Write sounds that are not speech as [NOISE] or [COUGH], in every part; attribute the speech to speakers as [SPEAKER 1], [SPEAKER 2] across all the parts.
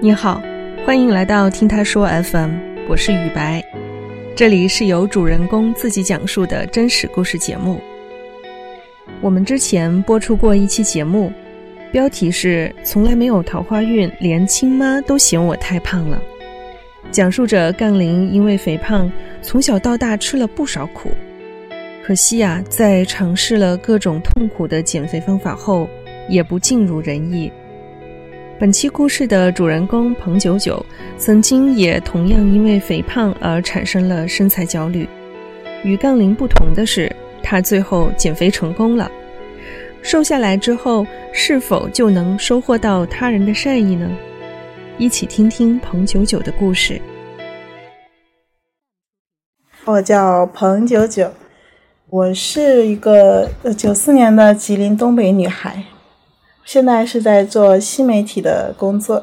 [SPEAKER 1] 你好，欢迎来到听他说 FM，我是雨白，这里是由主人公自己讲述的真实故事节目。我们之前播出过一期节目，标题是“从来没有桃花运，连亲妈都嫌我太胖了”，讲述着杠铃因为肥胖，从小到大吃了不少苦，可惜啊，在尝试了各种痛苦的减肥方法后，也不尽如人意。本期故事的主人公彭九九，曾经也同样因为肥胖而产生了身材焦虑。与杠铃不同的是。他最后减肥成功了，瘦下来之后，是否就能收获到他人的善意呢？一起听听彭九九的故事。
[SPEAKER 2] 我叫彭九九，我是一个九四年的吉林东北女孩，现在是在做新媒体的工作。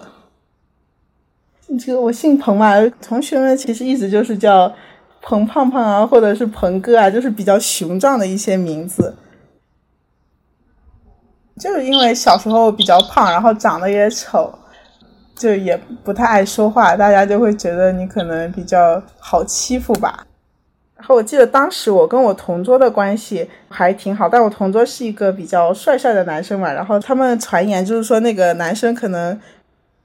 [SPEAKER 2] 这个我姓彭嘛，同学们其实一直就是叫。彭胖胖啊，或者是彭哥啊，就是比较雄壮的一些名字。就是因为小时候比较胖，然后长得也丑，就也不太爱说话，大家就会觉得你可能比较好欺负吧。然后我记得当时我跟我同桌的关系还挺好，但我同桌是一个比较帅帅的男生嘛，然后他们传言就是说那个男生可能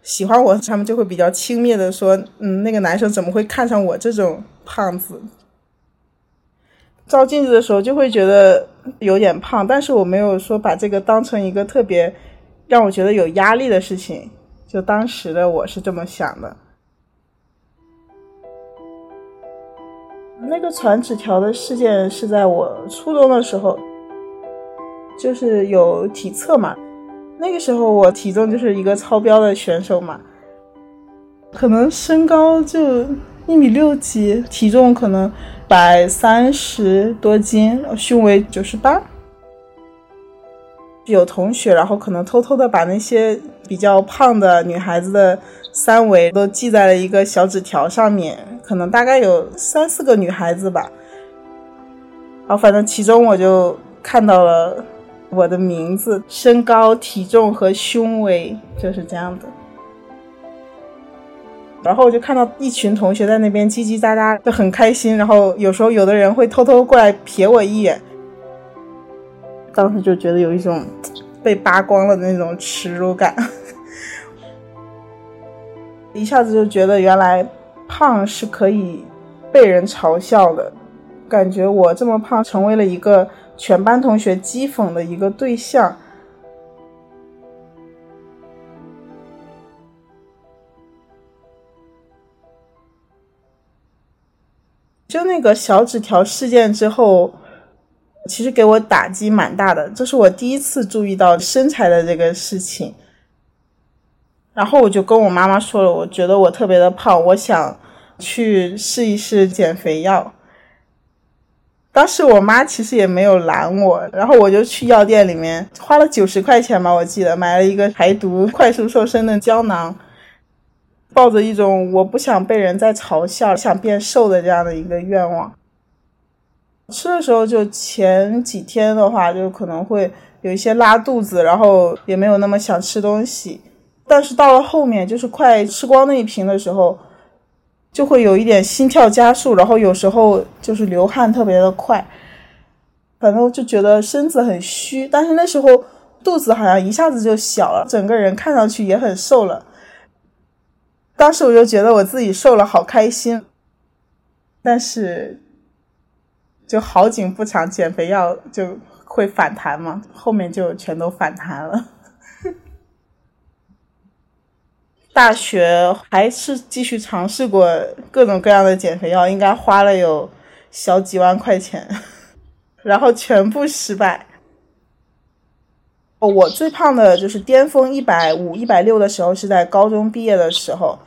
[SPEAKER 2] 喜欢我，他们就会比较轻蔑的说，嗯，那个男生怎么会看上我这种。胖子照镜子的时候就会觉得有点胖，但是我没有说把这个当成一个特别让我觉得有压力的事情。就当时的我是这么想的。那个传纸条的事件是在我初中的时候，就是有体测嘛，那个时候我体重就是一个超标的选手嘛，可能身高就。一米六几，体重可能百三十多斤，胸围九十八。有同学，然后可能偷偷的把那些比较胖的女孩子的三围都记在了一个小纸条上面，可能大概有三四个女孩子吧。然后反正其中我就看到了我的名字、身高、体重和胸围，就是这样的。然后我就看到一群同学在那边叽叽喳喳，就很开心。然后有时候有的人会偷偷过来瞥我一眼，当时就觉得有一种被扒光了的那种耻辱感，一下子就觉得原来胖是可以被人嘲笑的，感觉我这么胖成为了一个全班同学讥讽的一个对象。就那个小纸条事件之后，其实给我打击蛮大的。这是我第一次注意到身材的这个事情，然后我就跟我妈妈说了，我觉得我特别的胖，我想去试一试减肥药。当时我妈其实也没有拦我，然后我就去药店里面花了九十块钱吧，我记得买了一个排毒、快速瘦身的胶囊。抱着一种我不想被人再嘲笑、想变瘦的这样的一个愿望，吃的时候就前几天的话，就可能会有一些拉肚子，然后也没有那么想吃东西。但是到了后面，就是快吃光那一瓶的时候，就会有一点心跳加速，然后有时候就是流汗特别的快，反正我就觉得身子很虚。但是那时候肚子好像一下子就小了，整个人看上去也很瘦了。当时我就觉得我自己瘦了，好开心。但是，就好景不长，减肥药就会反弹嘛，后面就全都反弹了。大学还是继续尝试过各种各样的减肥药，应该花了有小几万块钱，[LAUGHS] 然后全部失败。我最胖的就是巅峰一百五、一百六的时候，是在高中毕业的时候。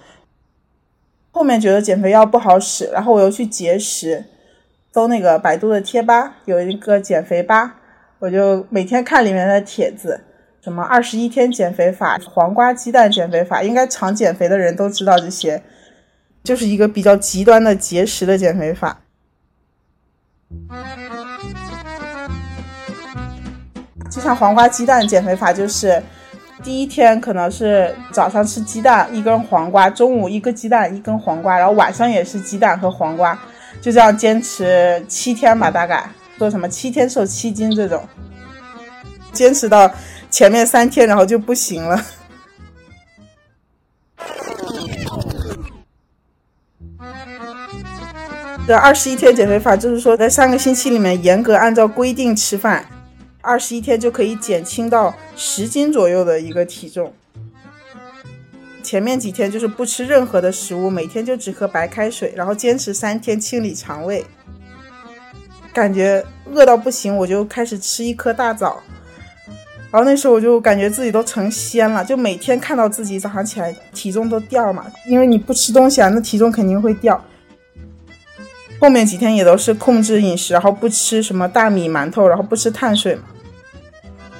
[SPEAKER 2] 后面觉得减肥药不好使，然后我又去节食，搜那个百度的贴吧，有一个减肥吧，我就每天看里面的帖子，什么二十一天减肥法、黄瓜鸡蛋减肥法，应该常减肥的人都知道这些，就是一个比较极端的节食的减肥法。就像黄瓜鸡蛋减肥法，就是第一天可能是早上吃鸡蛋一根黄瓜，中午一个鸡蛋一根黄瓜，然后晚上也是鸡蛋和黄瓜，就这样坚持七天吧，大概说什么七天瘦七斤这种，坚持到前面三天，然后就不行了。[LAUGHS] 这二十一天减肥法就是说，在三个星期里面严格按照规定吃饭，二十一天就可以减轻到十斤左右的一个体重。前面几天就是不吃任何的食物，每天就只喝白开水，然后坚持三天清理肠胃。感觉饿到不行，我就开始吃一颗大枣，然后那时候我就感觉自己都成仙了，就每天看到自己早上起来体重都掉嘛，因为你不吃东西啊，那体重肯定会掉。后面几天也都是控制饮食，然后不吃什么大米、馒头，然后不吃碳水嘛。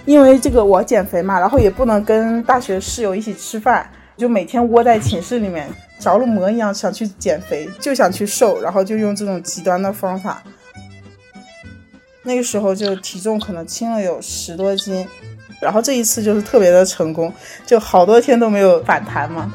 [SPEAKER 2] 因为这个我减肥嘛，然后也不能跟大学室友一起吃饭，就每天窝在寝室里面，着了魔一样想去减肥，就想去瘦，然后就用这种极端的方法。那个时候就体重可能轻了有十多斤，然后这一次就是特别的成功，就好多天都没有反弹嘛。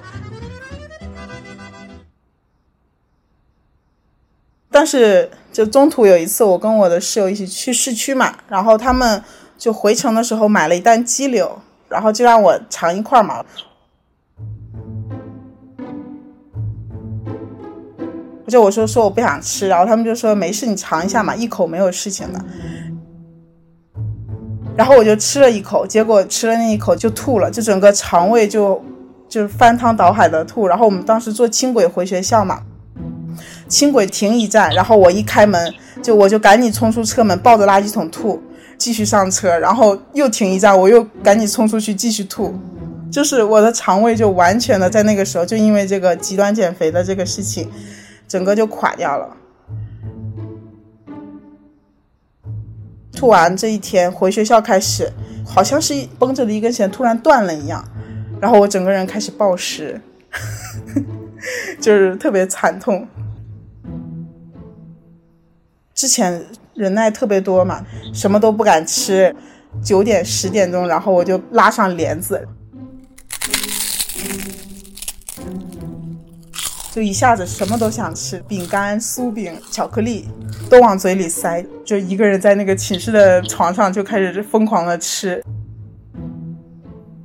[SPEAKER 2] 但是，就中途有一次，我跟我的室友一起去市区嘛，然后他们就回程的时候买了一袋鸡柳，然后就让我尝一块嘛。就我说说我不想吃，然后他们就说没事，你尝一下嘛，一口没有事情的。然后我就吃了一口，结果吃了那一口就吐了，就整个肠胃就就翻汤倒海的吐。然后我们当时坐轻轨回学校嘛。轻轨停一站，然后我一开门，就我就赶紧冲出车门，抱着垃圾桶吐，继续上车，然后又停一站，我又赶紧冲出去继续吐，就是我的肠胃就完全的在那个时候，就因为这个极端减肥的这个事情，整个就垮掉了。吐完这一天回学校开始，好像是绷着的一根弦突然断了一样，然后我整个人开始暴食，[LAUGHS] 就是特别惨痛。之前忍耐特别多嘛，什么都不敢吃，九点十点钟，然后我就拉上帘子，就一下子什么都想吃，饼干、酥饼、巧克力都往嘴里塞，就一个人在那个寝室的床上就开始疯狂的吃，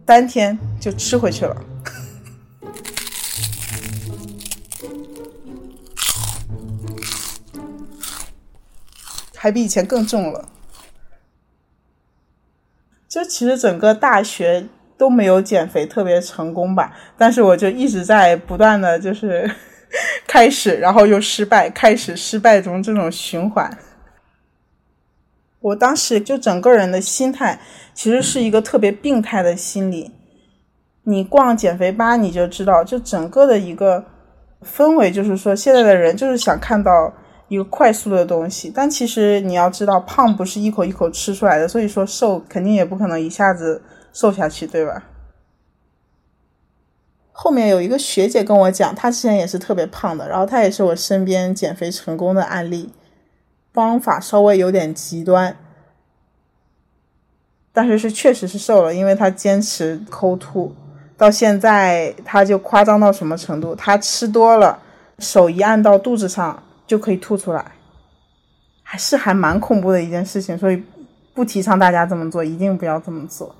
[SPEAKER 2] 三天就吃回去了。[LAUGHS] 还比以前更重了，就其实整个大学都没有减肥特别成功吧，但是我就一直在不断的就是 [LAUGHS] 开始，然后又失败，开始失败中这种循环。我当时就整个人的心态其实是一个特别病态的心理，你逛减肥吧你就知道，就整个的一个氛围就是说，现在的人就是想看到。一个快速的东西，但其实你要知道，胖不是一口一口吃出来的，所以说瘦肯定也不可能一下子瘦下去，对吧？后面有一个学姐跟我讲，她之前也是特别胖的，然后她也是我身边减肥成功的案例，方法稍微有点极端，但是是确实是瘦了，因为她坚持抠吐，到现在她就夸张到什么程度？她吃多了，手一按到肚子上。就可以吐出来，还是还蛮恐怖的一件事情，所以不提倡大家这么做，一定不要这么做。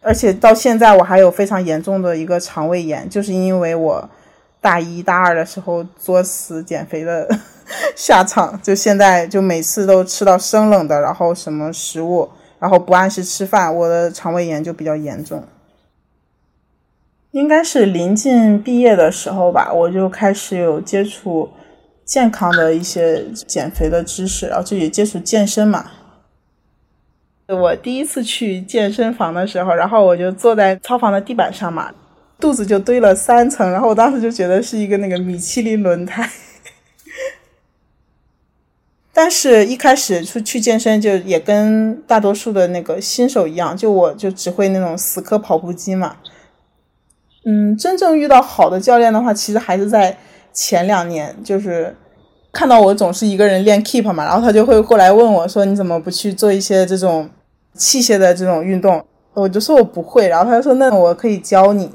[SPEAKER 2] 而且到现在我还有非常严重的一个肠胃炎，就是因为我大一大二的时候作死减肥的 [LAUGHS] 下场，就现在就每次都吃到生冷的，然后什么食物，然后不按时吃饭，我的肠胃炎就比较严重。应该是临近毕业的时候吧，我就开始有接触。健康的一些减肥的知识，然后就也接触健身嘛。我第一次去健身房的时候，然后我就坐在操房的地板上嘛，肚子就堆了三层，然后我当时就觉得是一个那个米其林轮胎。但是，一开始出去健身就也跟大多数的那个新手一样，就我就只会那种死磕跑步机嘛。嗯，真正遇到好的教练的话，其实还是在。前两年就是看到我总是一个人练 keep 嘛，然后他就会过来问我说：“你怎么不去做一些这种器械的这种运动，我就说我不会，然后他就说那我可以教你。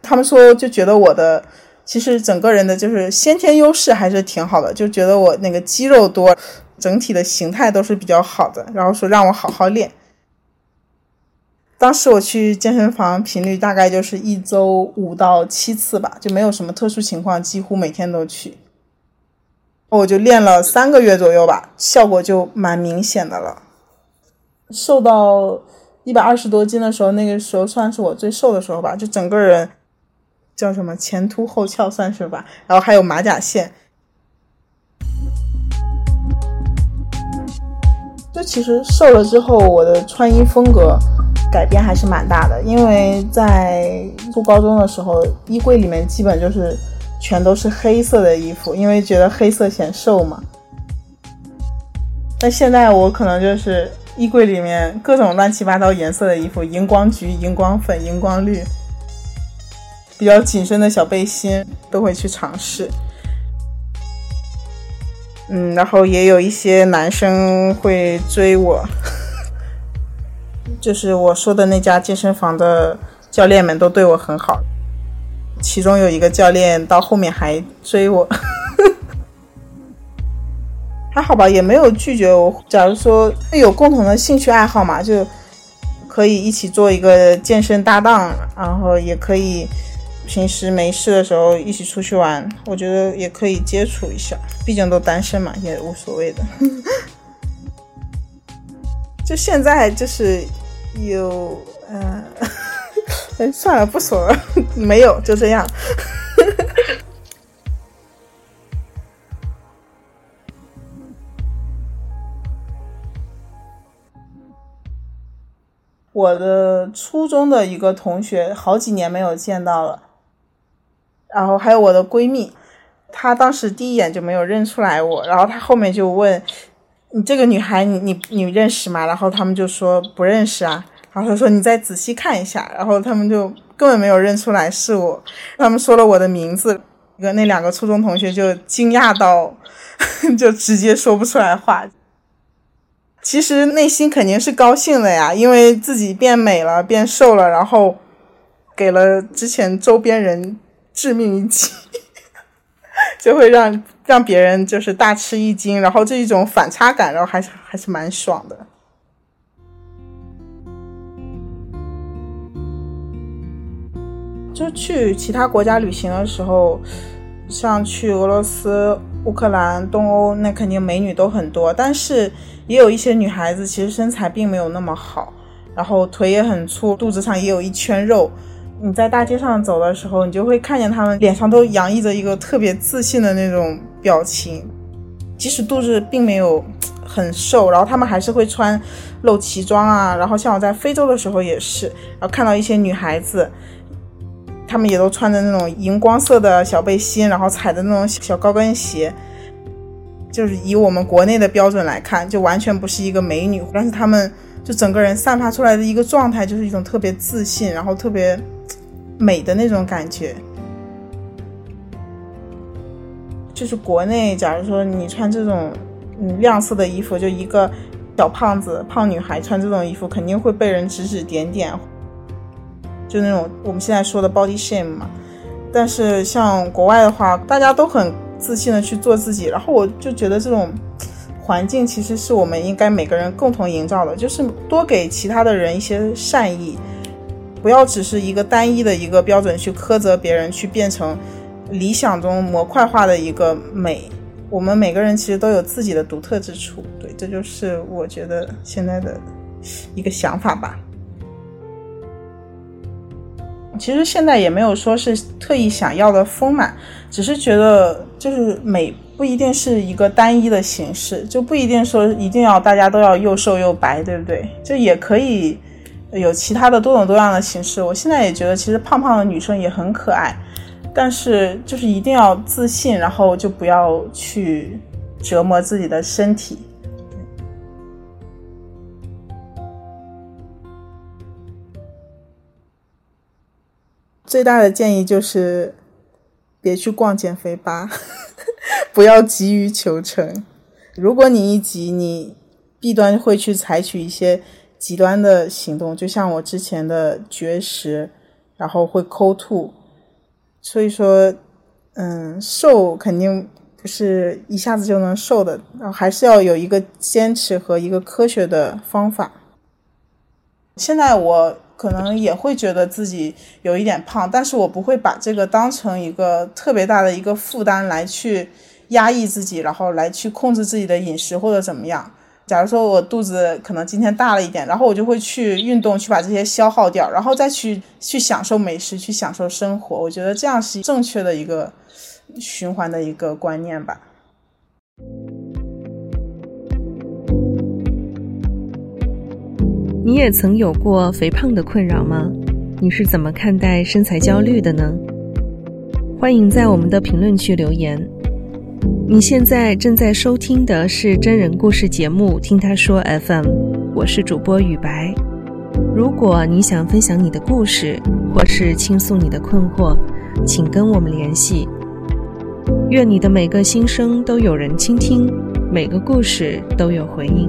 [SPEAKER 2] 他们说就觉得我的其实整个人的就是先天优势还是挺好的，就觉得我那个肌肉多，整体的形态都是比较好的，然后说让我好好练。当时我去健身房频率大概就是一周五到七次吧，就没有什么特殊情况，几乎每天都去。我就练了三个月左右吧，效果就蛮明显的了。瘦到一百二十多斤的时候，那个时候算是我最瘦的时候吧，就整个人叫什么前凸后翘算是吧，然后还有马甲线。就其实瘦了之后，我的穿衣风格。改变还是蛮大的，因为在初高中的时候，衣柜里面基本就是全都是黑色的衣服，因为觉得黑色显瘦嘛。但现在我可能就是衣柜里面各种乱七八糟颜色的衣服，荧光橘、荧光粉、荧光绿，比较紧身的小背心都会去尝试。嗯，然后也有一些男生会追我。就是我说的那家健身房的教练们都对我很好，其中有一个教练到后面还追我，还好吧，也没有拒绝我。假如说有共同的兴趣爱好嘛，就可以一起做一个健身搭档，然后也可以平时没事的时候一起出去玩，我觉得也可以接触一下，毕竟都单身嘛，也无所谓的。[LAUGHS] 就现在就是。有，嗯，[LAUGHS] 哎，算了，不说了，没有，就这样。我的初中的一个同学，好几年没有见到了。然后还有我的闺蜜，她当时第一眼就没有认出来我，然后她后面就问。你这个女孩，你你你认识吗？然后他们就说不认识啊。然后她说你再仔细看一下。然后他们就根本没有认出来是我。他们说了我的名字，跟那两个初中同学就惊讶到，[LAUGHS] 就直接说不出来话。其实内心肯定是高兴的呀，因为自己变美了，变瘦了，然后给了之前周边人致命一击，[LAUGHS] 就会让。让别人就是大吃一惊，然后这一种反差感，然后还是还是蛮爽的。就去其他国家旅行的时候，像去俄罗斯、乌克兰、东欧，那肯定美女都很多，但是也有一些女孩子其实身材并没有那么好，然后腿也很粗，肚子上也有一圈肉。你在大街上走的时候，你就会看见她们脸上都洋溢着一个特别自信的那种表情，即使肚子并没有很瘦，然后她们还是会穿露脐装啊。然后像我在非洲的时候也是，然后看到一些女孩子，她们也都穿着那种荧光色的小背心，然后踩着那种小高跟鞋，就是以我们国内的标准来看，就完全不是一个美女，但是她们就整个人散发出来的一个状态，就是一种特别自信，然后特别。美的那种感觉，就是国内，假如说你穿这种嗯亮色的衣服，就一个小胖子、胖女孩穿这种衣服，肯定会被人指指点点，就那种我们现在说的 body shame 嘛。但是像国外的话，大家都很自信的去做自己，然后我就觉得这种环境其实是我们应该每个人共同营造的，就是多给其他的人一些善意。不要只是一个单一的一个标准去苛责别人，去变成理想中模块化的一个美。我们每个人其实都有自己的独特之处，对，这就是我觉得现在的一个想法吧。其实现在也没有说是特意想要的丰满，只是觉得就是美不一定是一个单一的形式，就不一定说一定要大家都要又瘦又白，对不对？就也可以。有其他的多种多样的形式，我现在也觉得其实胖胖的女生也很可爱，但是就是一定要自信，然后就不要去折磨自己的身体。最大的建议就是别去逛减肥吧，[LAUGHS] 不要急于求成。如果你一急，你弊端会去采取一些。极端的行动，就像我之前的绝食，然后会抠吐。所以说，嗯，瘦肯定不是一下子就能瘦的，还是要有一个坚持和一个科学的方法。现在我可能也会觉得自己有一点胖，但是我不会把这个当成一个特别大的一个负担来去压抑自己，然后来去控制自己的饮食或者怎么样。假如说我肚子可能今天大了一点，然后我就会去运动，去把这些消耗掉，然后再去去享受美食，去享受生活。我觉得这样是正确的一个循环的一个观念吧。
[SPEAKER 1] 你也曾有过肥胖的困扰吗？你是怎么看待身材焦虑的呢？欢迎在我们的评论区留言。你现在正在收听的是真人故事节目《听他说 FM》，我是主播雨白。如果你想分享你的故事，或是倾诉你的困惑，请跟我们联系。愿你的每个心声都有人倾听，每个故事都有回音。